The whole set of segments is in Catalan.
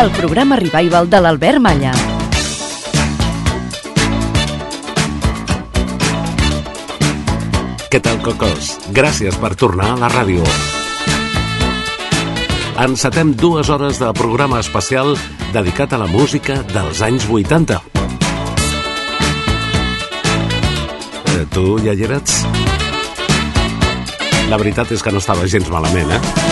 El programa Revival de l'Albert Malla. Què tal, Cocos? Gràcies per tornar a la ràdio. Encetem dues hores de programa especial dedicat a la música dels anys 80. Eh, tu ja hi eres? La veritat és que no estava gens malament, eh?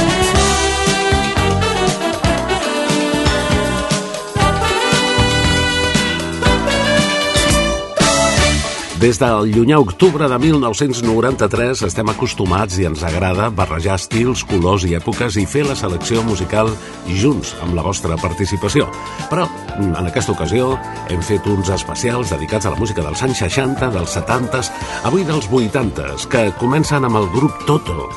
Des del llunyà octubre de 1993 estem acostumats i ens agrada barrejar estils, colors i èpoques i fer la selecció musical junts amb la vostra participació. Però en aquesta ocasió hem fet uns especials dedicats a la música dels anys 60, dels 70, avui dels 80, que comencen amb el grup Toto.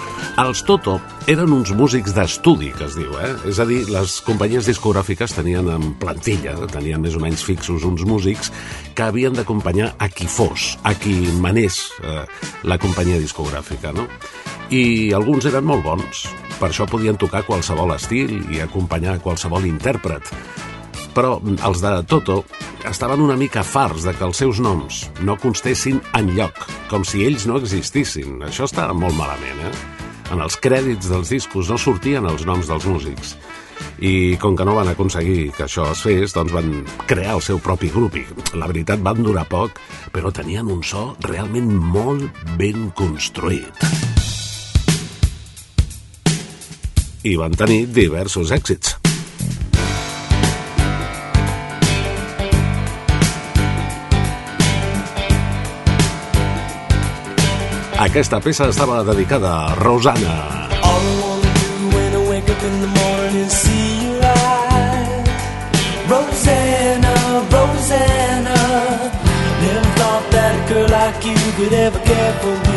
Els Toto eren uns músics d'estudi, que es diu, eh? És a dir, les companyies discogràfiques tenien en plantilla, tenien més o menys fixos uns músics que havien d'acompanyar a qui fos, a qui manés eh, la companyia discogràfica, no? I alguns eren molt bons, per això podien tocar qualsevol estil i acompanyar qualsevol intèrpret. Però els de Toto estaven una mica farts de que els seus noms no constessin en lloc, com si ells no existissin. Això està molt malament, eh? En els crèdits dels discos no sortien els noms dels músics. I com que no van aconseguir que això es fes, doncs van crear el seu propi grup. I la veritat van durar poc, però tenien un so realment molt ben construït. I van tenir diversos èxits. Aquesta peça estava dedicada a Rosanna. All I wanna do when I wake up in the morning could ever care for me.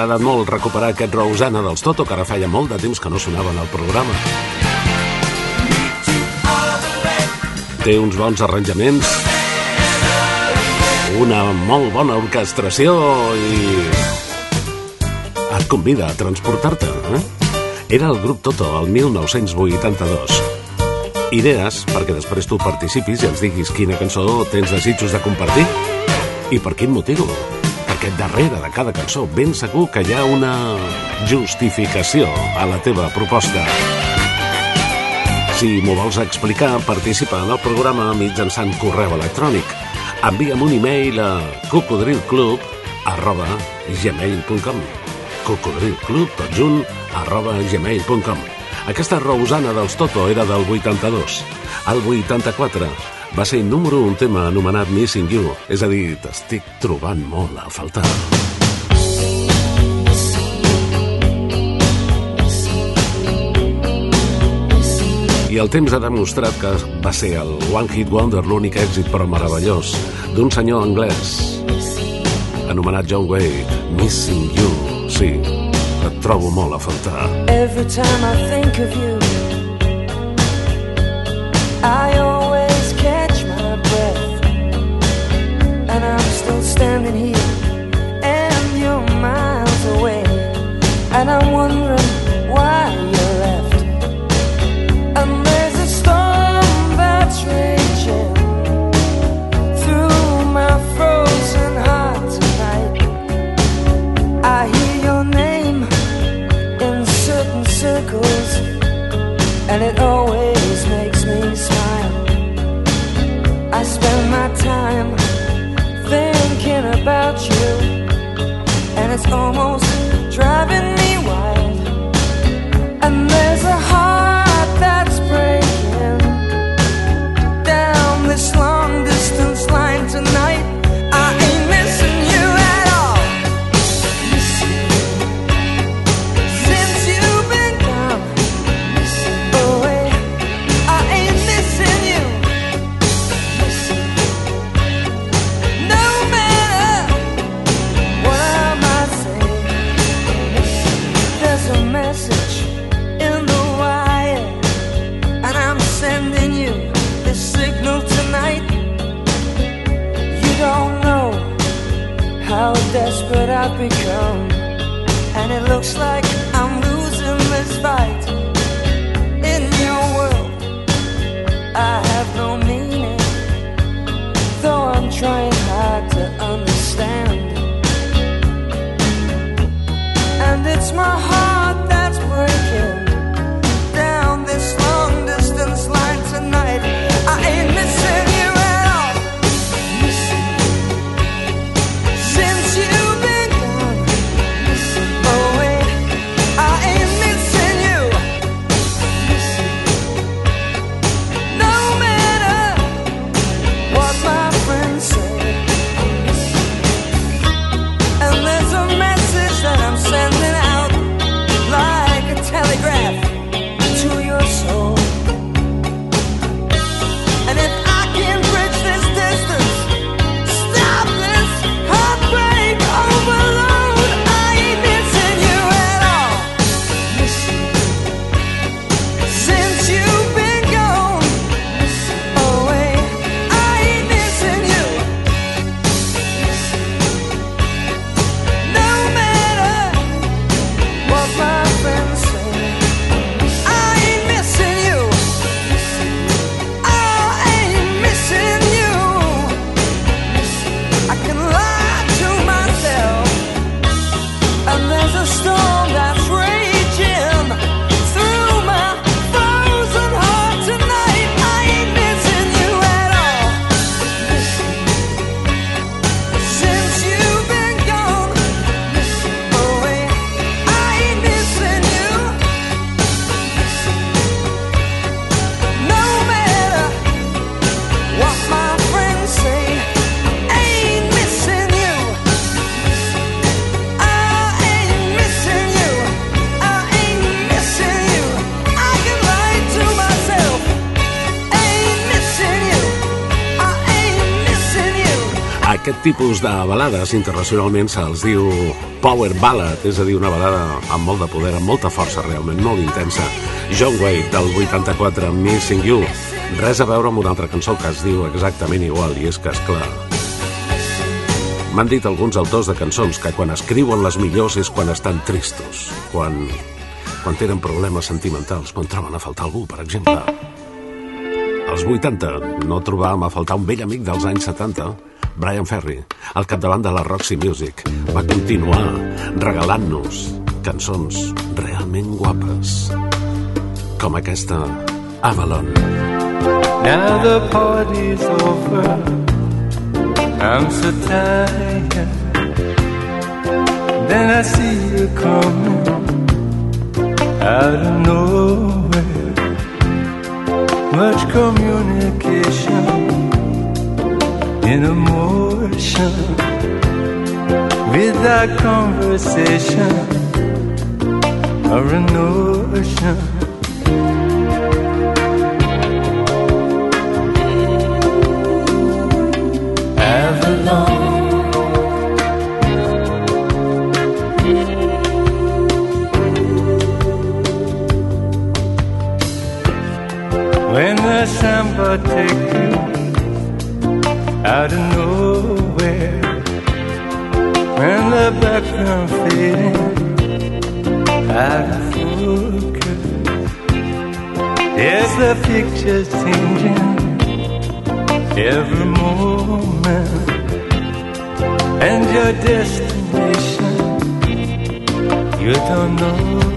Agradat molt recuperar aquest Rosana dels Toto, que ara feia molt de temps que no sonaven al programa. Té uns bons arranjaments, una molt bona orquestració i... et convida a transportar-te, eh? Era el grup Toto, el 1982. Idees perquè després tu participis i ens diguis quina cançó tens desitjos de compartir i per quin motiu. Perquè darrere de cada cançó ben segur que hi ha una justificació a la teva proposta. Si m'ho vols explicar, participa en el programa mitjançant correu electrònic. Envia'm un e-mail a cocodrilclub arroba gmail.com cocodrilclub, tot junt, arroba gmail.com Aquesta Rosana dels Toto era del 82. Al 84 va ser número un tema anomenat Missing You, és a dir, t'estic trobant molt a faltar. I el temps ha demostrat que va ser el One Hit Wonder l'únic èxit però meravellós d'un senyor anglès anomenat John Wade, Missing You. Sí, et trobo molt a faltar. Every time I think of you, I always standing here, and you're miles away. And I'm wondering de balades internacionalment se'ls diu power ballad, és a dir, una balada amb molt de poder, amb molta força realment, molt intensa. John Wade, del 84, Missing You. Res a veure amb una altra cançó que es diu exactament igual, i és que, és clar, M'han dit alguns autors de cançons que quan escriuen les millors és quan estan tristos, quan, quan tenen problemes sentimentals, quan troben a faltar algú, per exemple. Als 80 no trobàvem a faltar un vell amic dels anys 70, Brian Ferry, al capdavant de la Roxy Music, va continuar regalant-nos cançons realment guapes, com aquesta Avalon. Now the party's over. I'm so tired. Then I see you coming out of nowhere. Much communication in emotion without conversation or a notion. Avalon. When the samba take you out of nowhere, when the background fading out of focus, there's the pictures changing every moment? And your destination you don't know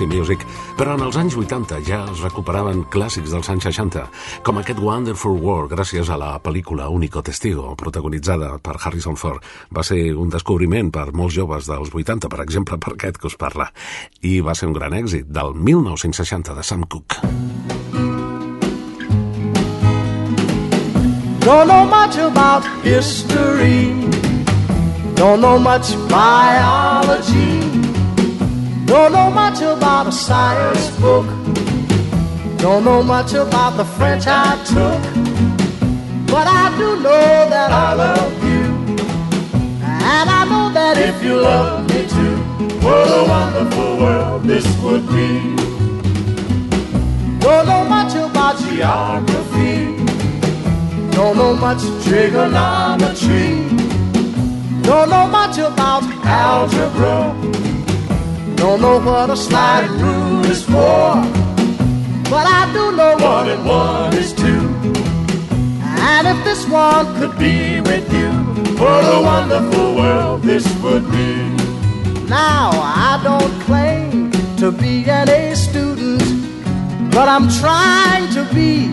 Roxy Music, però en els anys 80 ja es recuperaven clàssics dels anys 60, com aquest Wonderful World, gràcies a la pel·lícula Único Testigo, protagonitzada per Harrison Ford. Va ser un descobriment per molts joves dels 80, per exemple, per aquest que us parla. I va ser un gran èxit del 1960 de Sam Cooke. Don't know much about history. Don't know much biology. Don't know much about a science book. Don't know much about the French I took, but I do know that I love you. And I know that if you love me too, what a wonderful world this would be. Don't know much about geography, don't know much trigonometry, don't know much about algebra, don't know what a sliding rule is for. But I do know one and one is two. And if this one could be with you, what a wonderful world this would be. Now, I don't claim to be an A student, but I'm trying to be.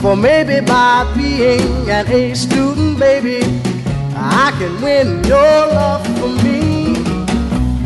For maybe by being an A student, baby, I can win your love for me.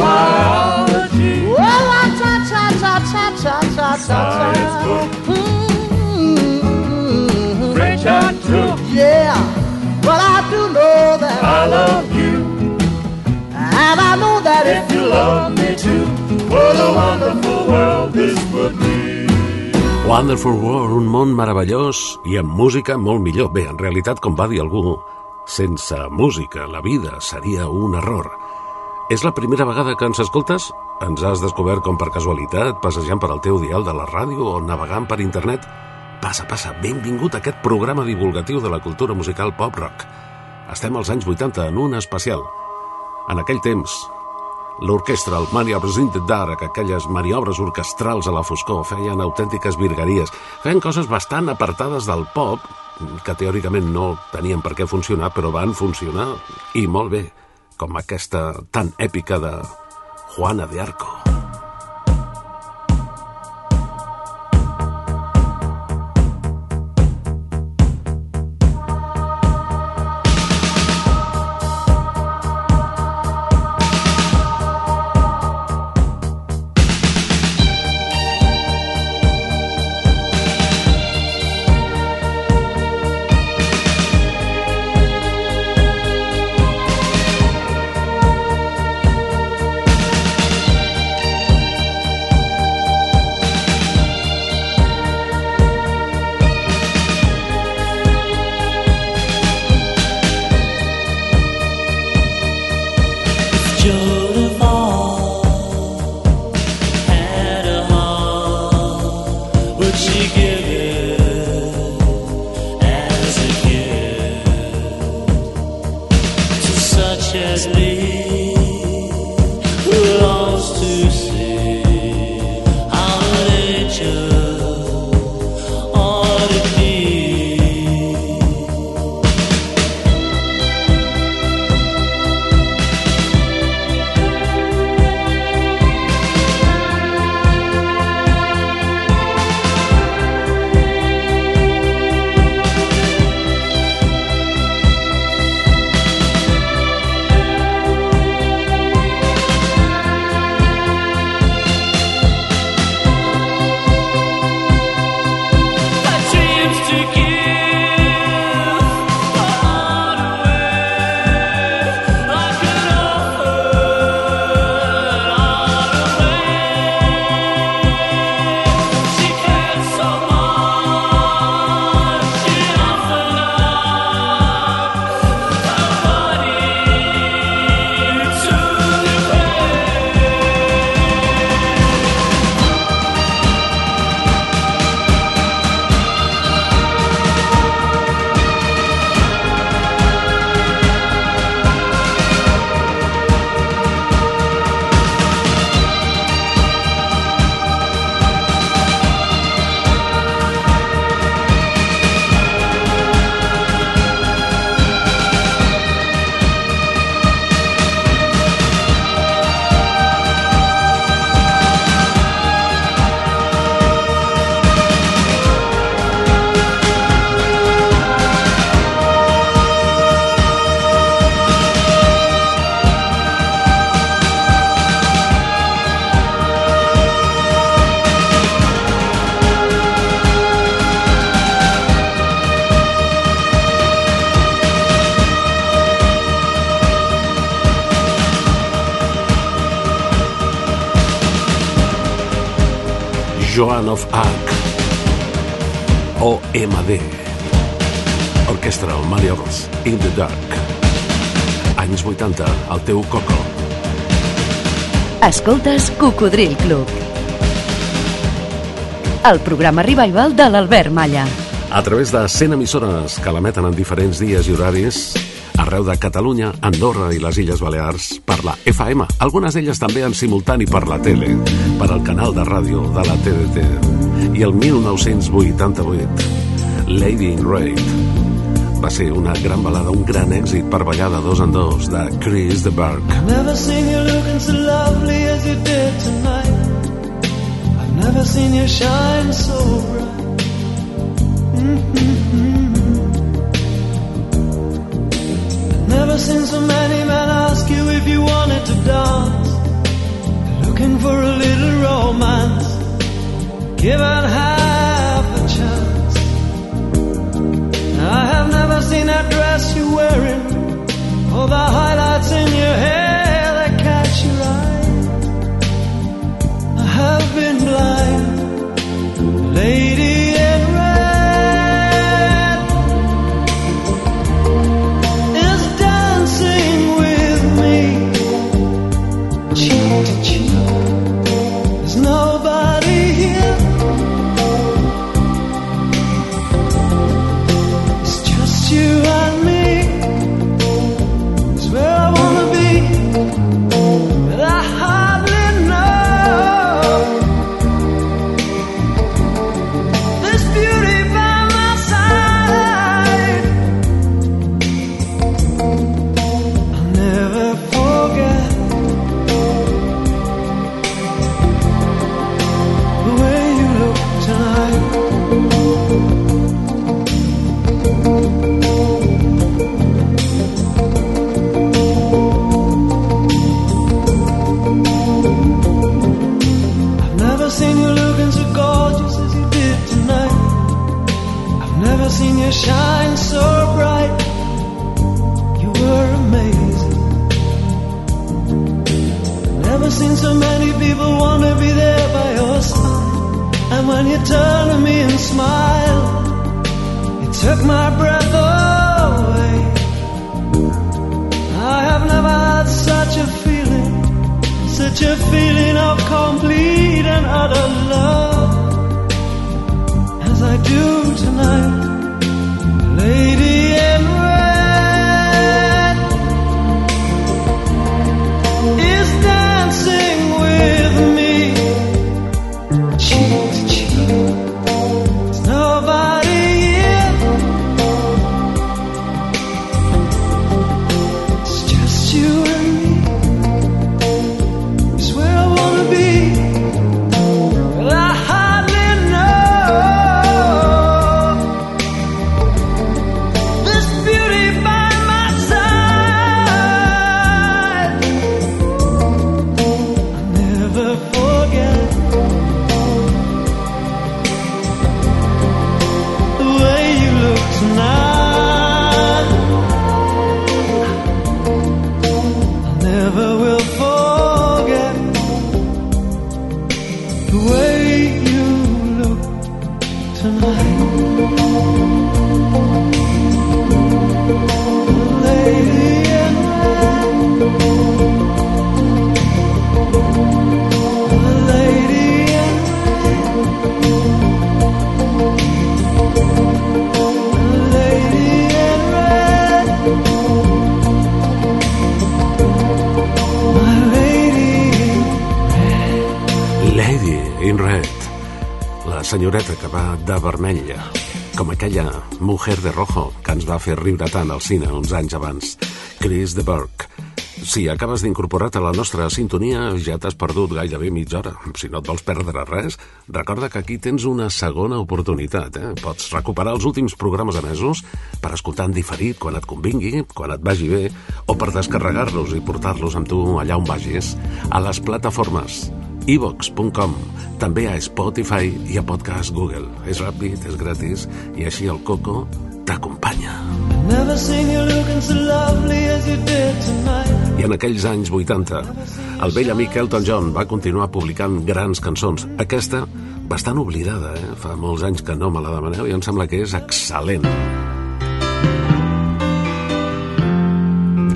Biology. Well, la ta ta ta ta Science ta. book. Mm. French I took, Yeah, but I do know that I love you. and I know that If you love me too, what a wonderful world this would be. Wonderful World, un món meravellós i amb música molt millor. Bé, en realitat, com va dir algú, sense música la vida seria un error. És la primera vegada que ens escoltes? Ens has descobert com per casualitat, passejant per al teu dial de la ràdio o navegant per internet? Passa, passa, benvingut a aquest programa divulgatiu de la cultura musical pop-rock. Estem als anys 80 en un especial. En aquell temps, l'orquestra, el Mania Presented Dark, aquelles maniobres orquestrals a la foscor, feien autèntiques virgueries, feien coses bastant apartades del pop, que teòricament no tenien per què funcionar, però van funcionar, i molt bé, com aquesta tan èpica de Juana de Arco. Joan of Arc. OMD. Orquestra Marios in the Dark. Anys 80, el teu coco. Escoltes Cocodril Club. El programa revival de l'Albert Malla. A través de 100 emissores que l'emeten en diferents dies i horaris, arreu de Catalunya, Andorra i les Illes Balears, per la FM, algunes d'elles també en simultani per la tele, per al canal de ràdio de la TDT. I el 1988, Lady in Red, va ser una gran balada, un gran èxit per ballar de dos en dos de Chris de Burke. Never seen you looking so lovely as you did tonight. I've never seen you shine so bright. Mm-hmm. Never seen so many men ask you if you wanted to dance. Looking for a little romance. Given half a chance. I have never seen that dress you're wearing. All the highlights in your hair that catch your eye. I have been blind, lady the way you look tonight. Senyoreta que va de vermell, com aquella mujer de rojo que ens va fer riure tant al cine uns anys abans, Chris de Burke. Si acabes d'incorporar-te a la nostra sintonia, ja t'has perdut gairebé mitja hora. Si no et vols perdre res, recorda que aquí tens una segona oportunitat. Eh? Pots recuperar els últims programes emesos per escoltar en diferit quan et convingui, quan et vagi bé, o per descarregar-los i portar-los amb tu allà on vagis, a les plataformes evox.com, també a Spotify i a Podcast Google. És ràpid, és gratis i així el Coco t'acompanya. I en aquells anys 80, el vell amic Elton John va continuar publicant grans cançons. Aquesta, bastant oblidada, eh? Fa molts anys que no me la demaneu i em sembla que és excel·lent.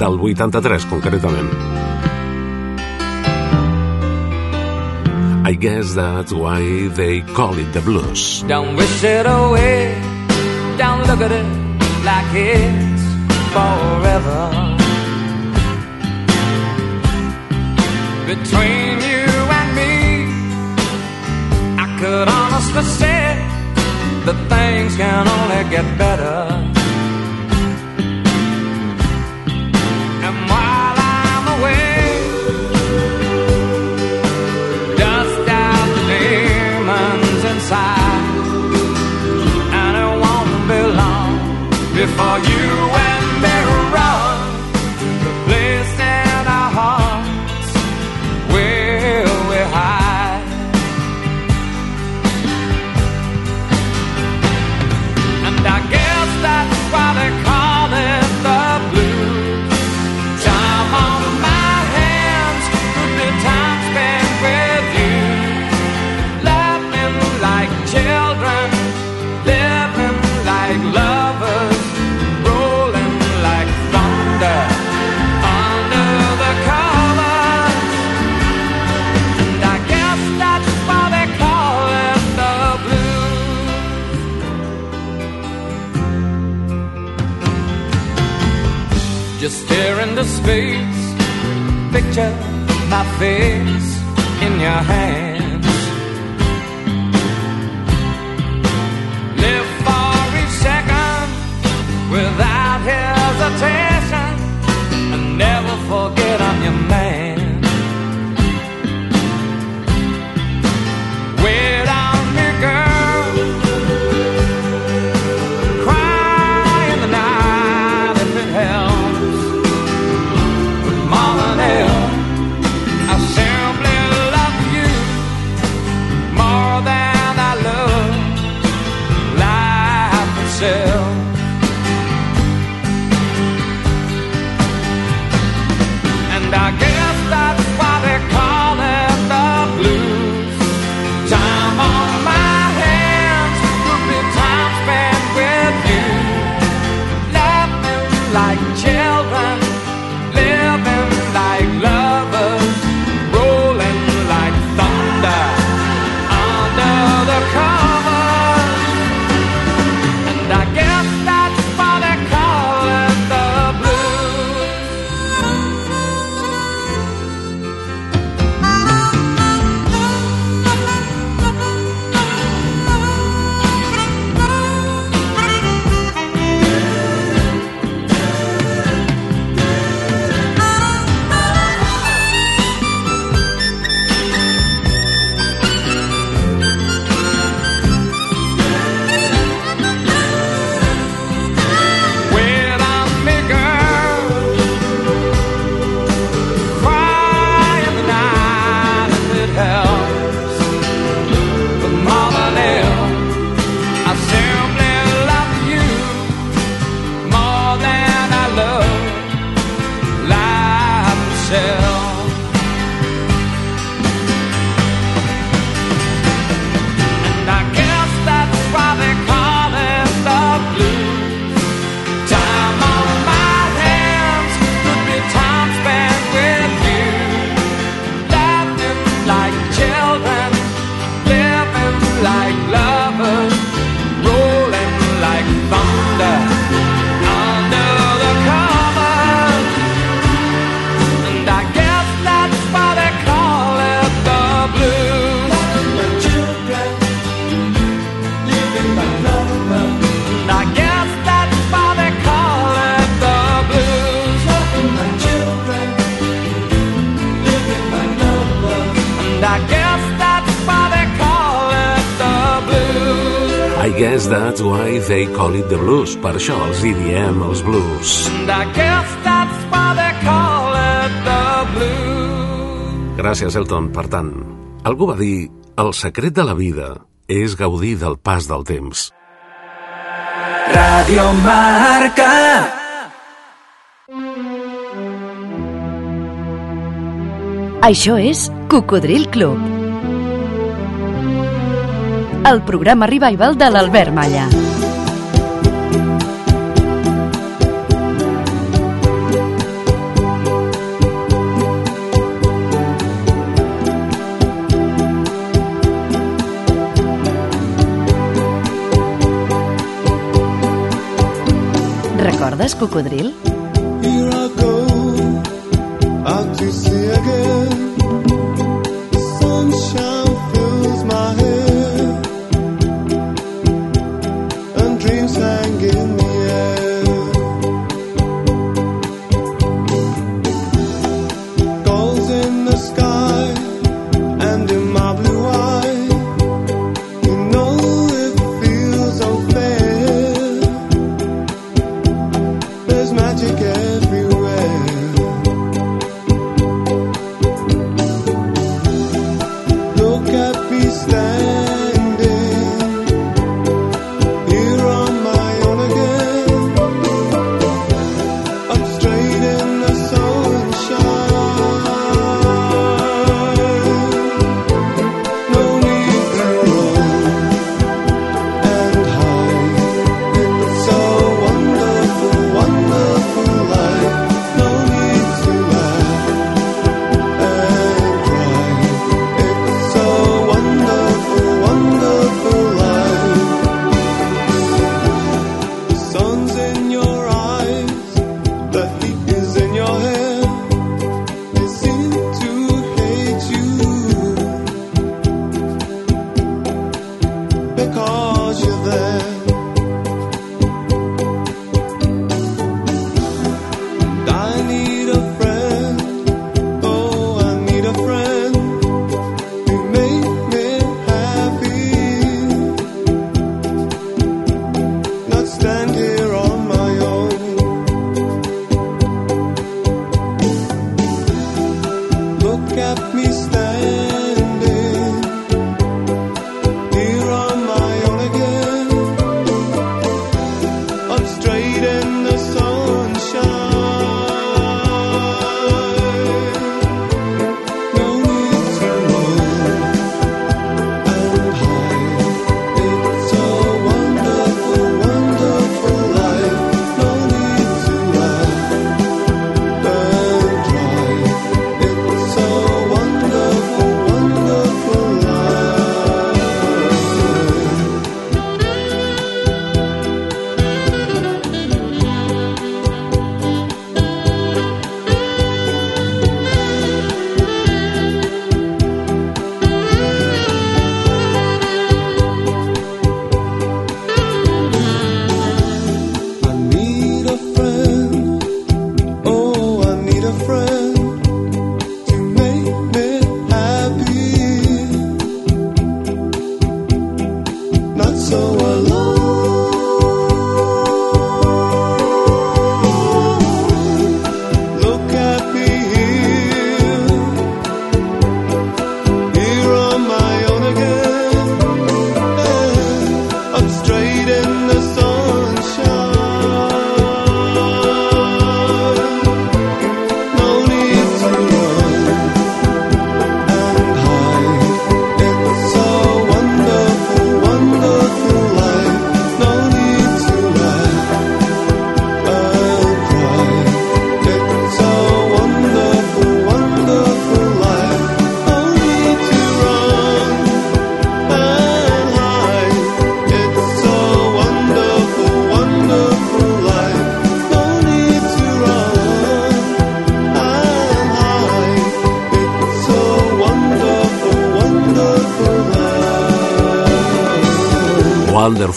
Del 83, concretament. I guess that's why they call it the blues. Don't wish it away. Don't look at it like it's forever. Between you and me, I could honestly say that things can only get better. guess that's why they call it the blues. Per això els hi diem els blues. And I guess that's why they call it the blues. Gràcies, Elton. Per tant, algú va dir el secret de la vida és gaudir del pas del temps. Radio Marca Això és Cocodril Club el programa Revival de l'Albert Malla. Recordes Cocodril? Here I go, out to see again, sunshine.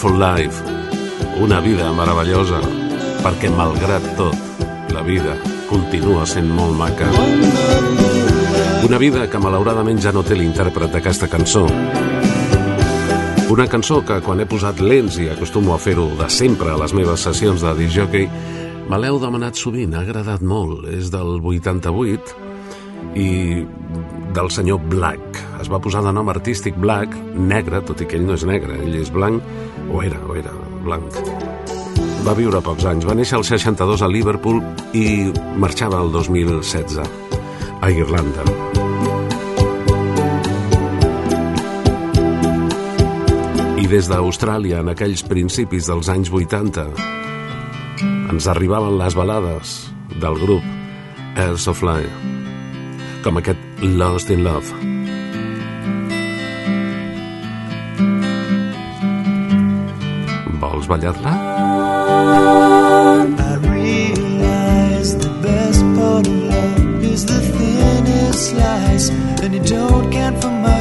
Wonderful Life, una vida meravellosa, perquè malgrat tot, la vida continua sent molt maca. Una vida que malauradament ja no té l'intèrpret d'aquesta cançó. Una cançó que quan he posat lents i acostumo a fer-ho de sempre a les meves sessions de disc jockey, me l'heu demanat sovint, ha agradat molt. És del 88 i del senyor Black. Es va posar de nom artístic Black, negre, tot i que ell no és negre, ell és blanc, o era, o era, blanc. Va viure pocs anys, va néixer al 62 a Liverpool i marxava el 2016 a Irlanda. I des d'Austràlia, en aquells principis dels anys 80, ens arribaven les balades del grup Airs of Life, com aquest Lost in Love. ¿Podemos bailarla? I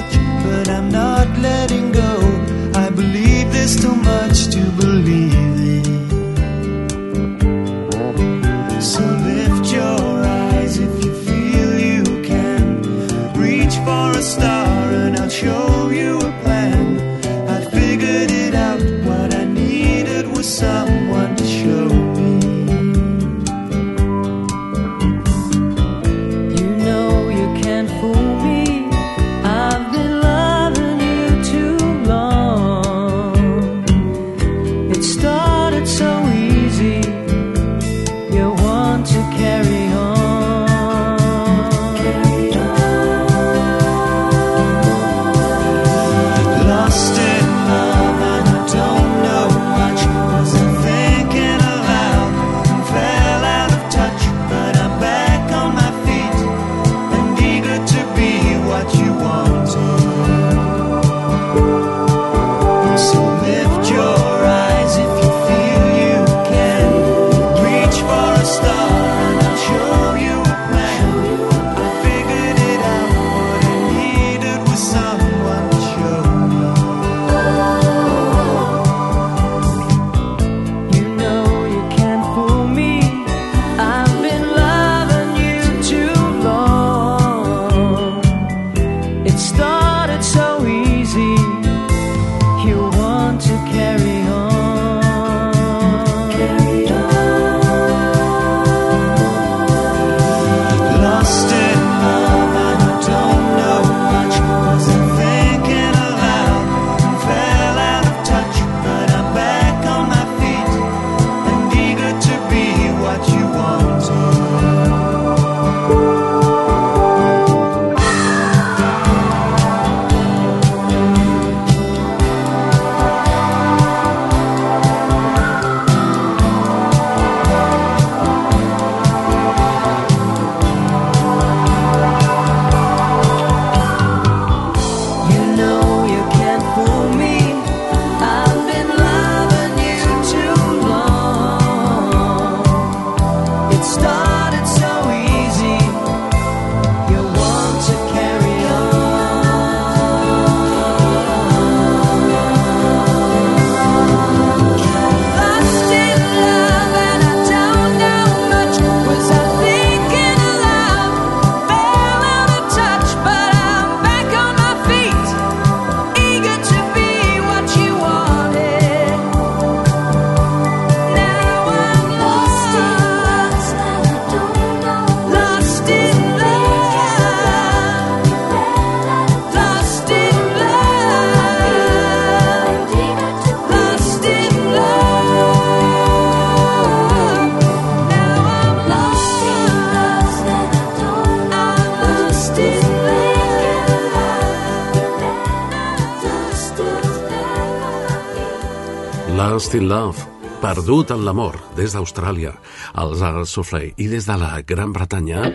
Lost in Love, perdut en l'amor, des d'Austràlia, als Arts Soufflé i des de la Gran Bretanya.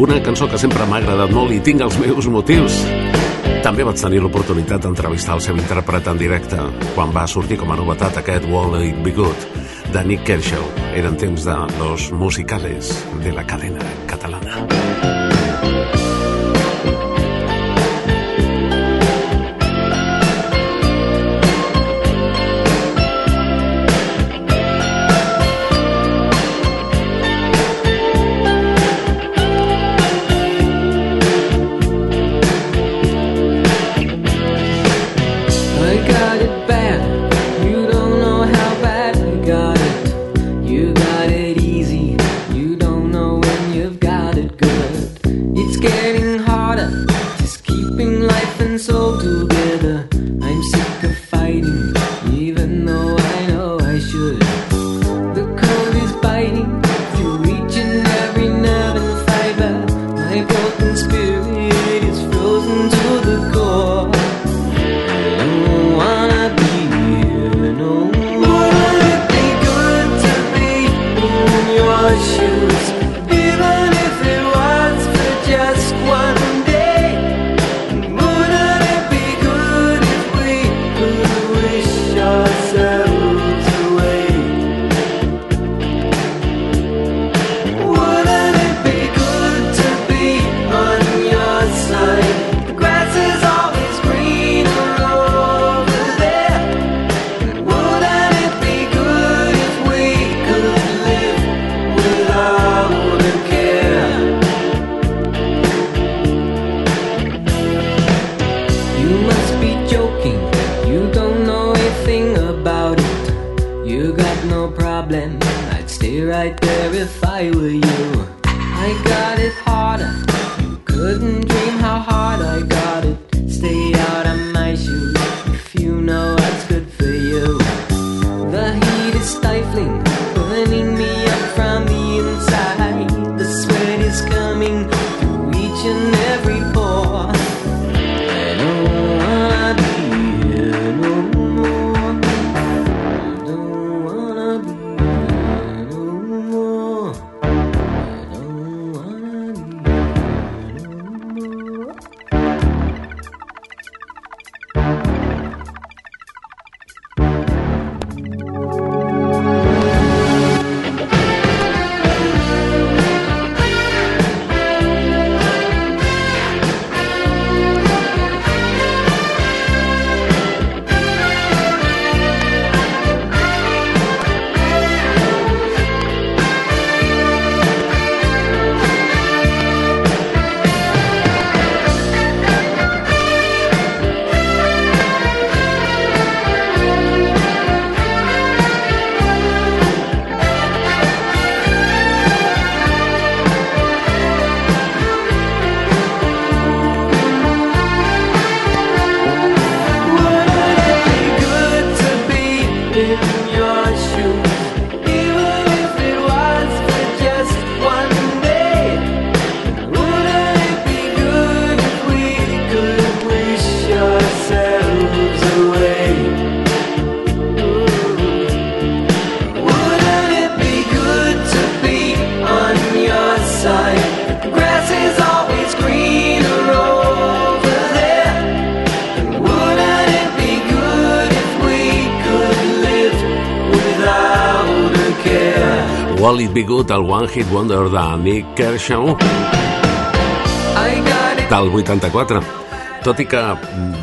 Una cançó que sempre m'ha agradat molt i tinc els meus motius. També vaig tenir l'oportunitat d'entrevistar el seu intèrpret en directe quan va sortir com a novetat aquest Wall It Be Good de Nick Kershaw. Eren temps de los musicales de la cadena catalana. benvingut el One Hit Wonder de Nick Kershaw del 84 tot i que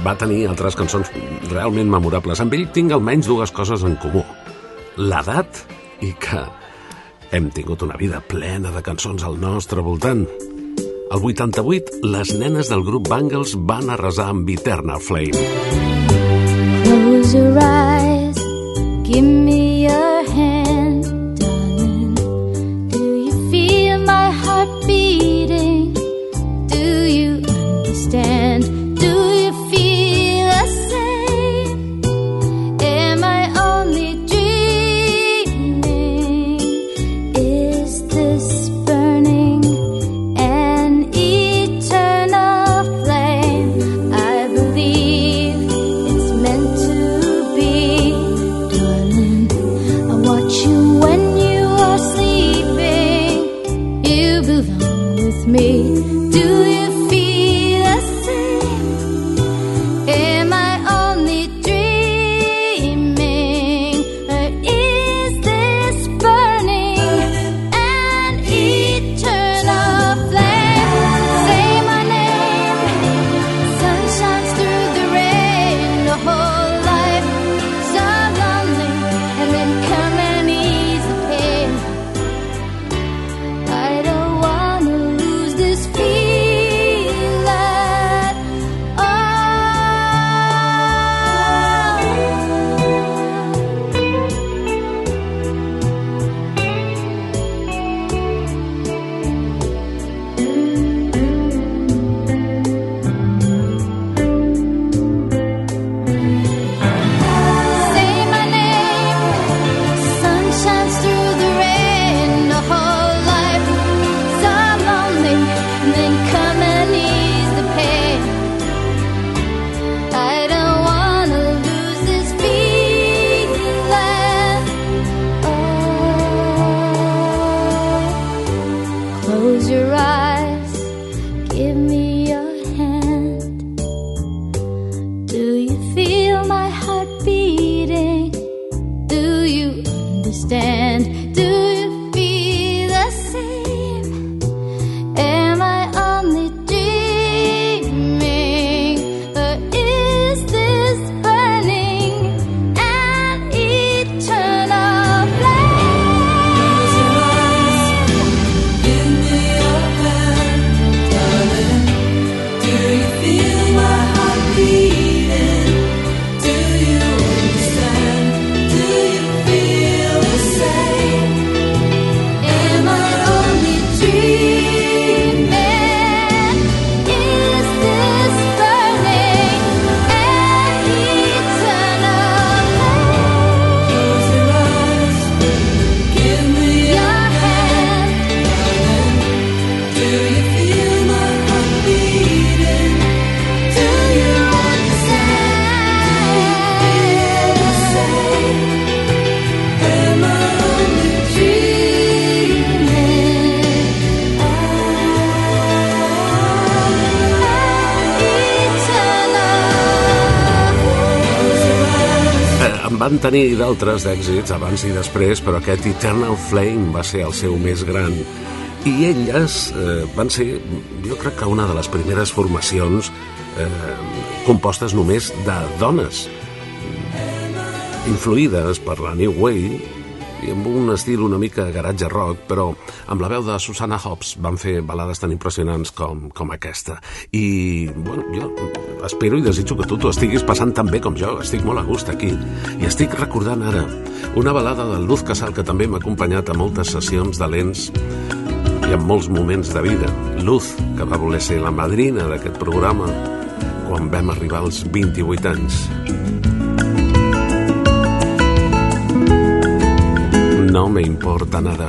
va tenir altres cançons realment memorables. Amb ell tinc almenys dues coses en comú. L'edat i que hem tingut una vida plena de cançons al nostre voltant. Al 88, les nenes del grup Bangles van arrasar amb Eternal Flame. Close your eyes, give me van tenir d'altres d'èxits abans i després, però aquest Eternal Flame va ser el seu més gran. I elles eh, van ser, jo crec que una de les primeres formacions eh, compostes només de dones, influïdes per la New Wave i amb un estil una mica garatge rock, però amb la veu de Susanna Hobbs van fer balades tan impressionants com, com aquesta. I, bueno, jo espero i desitjo que tu t'ho estiguis passant tan bé com jo. Estic molt a gust aquí. I estic recordant ara una balada de Luz Casal que també m'ha acompanyat a moltes sessions de lents i en molts moments de vida. Luz, que va voler ser la madrina d'aquest programa quan vam arribar als 28 anys. No me importa nada.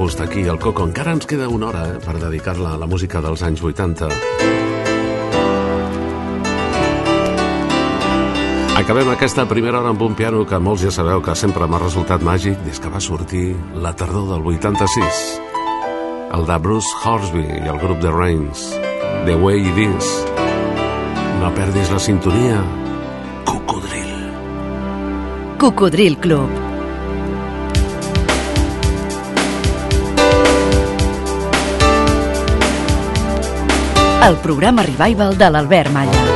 Gust aquí al Coco. Encara ens queda una hora eh, per dedicar-la a la música dels anys 80. Acabem aquesta primera hora amb un piano que molts ja sabeu que sempre m'ha resultat màgic des que va sortir la tardor del 86. El de Bruce Horsby i el grup de Reigns. The Way It Is. No perdis la sintonia. Cocodril. Cocodril Club. El programa Revival de l'Albert Malla.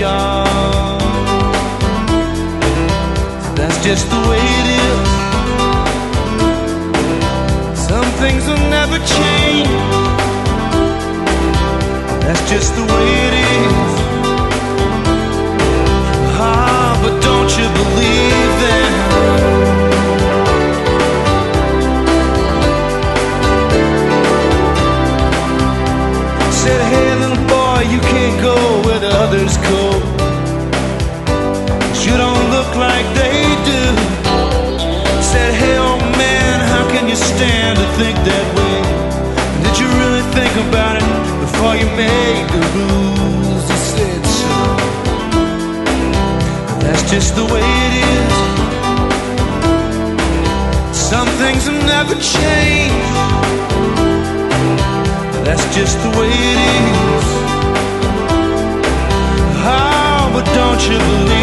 Job. That's just the way it is. Some things will never change. That's just the way it is. Ah, but don't you believe think that way? Did you really think about it before you made the rules? He said so. That's just the way it is. Some things will never change. That's just the way it is. Oh, but don't you believe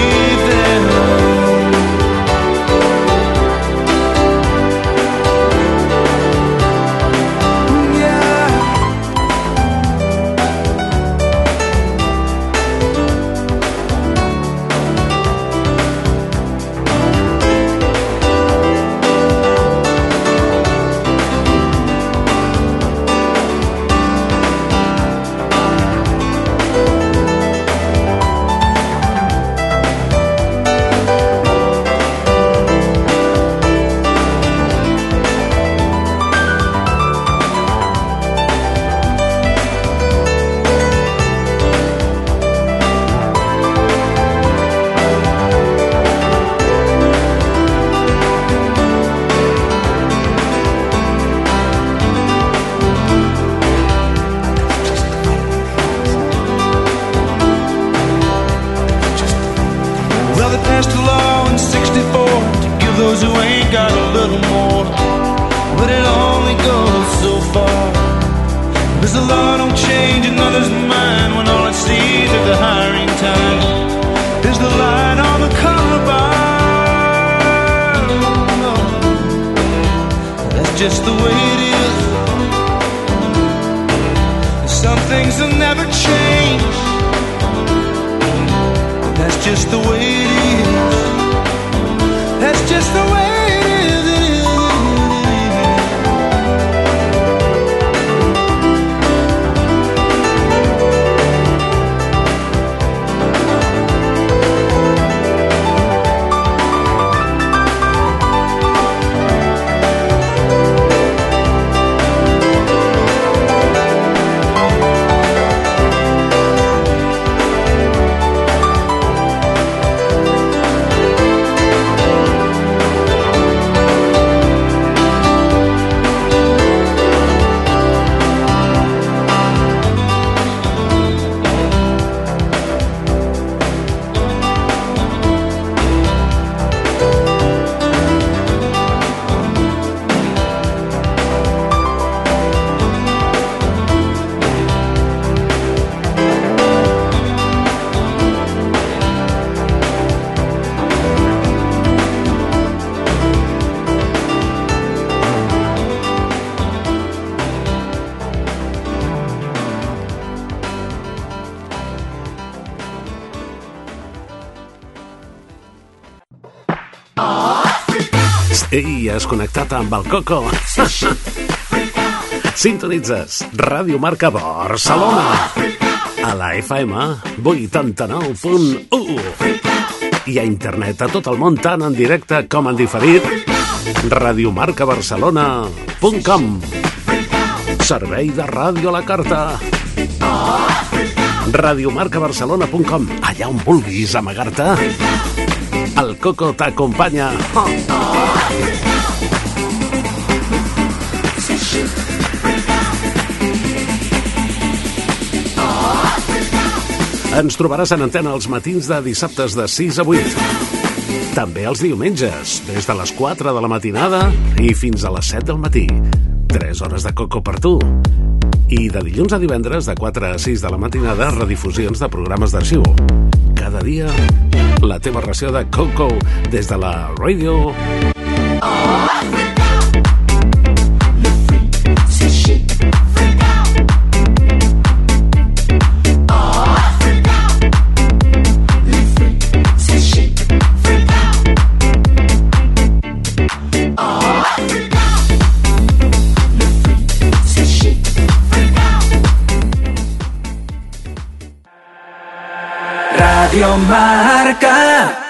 Ei, has connectat amb el Coco. Sintonitzes Ràdio Marca Barcelona. A la FM 89.1. I a internet a tot el món, tant en directe com en diferit. radiomarcabarcelona.com Servei de ràdio a la carta. radiomarcabarcelona.com Allà on vulguis amagar-te. El Coco t'acompanya. Ens trobaràs en antena els matins de dissabtes de 6 a 8. També els diumenges, des de les 4 de la matinada i fins a les 7 del matí. 3 hores de coco per tu. I de dilluns a divendres, de 4 a 6 de la matinada, redifusions de programes d'arxiu. Cada dia la teva ració de coco des de la radio Radio Marca.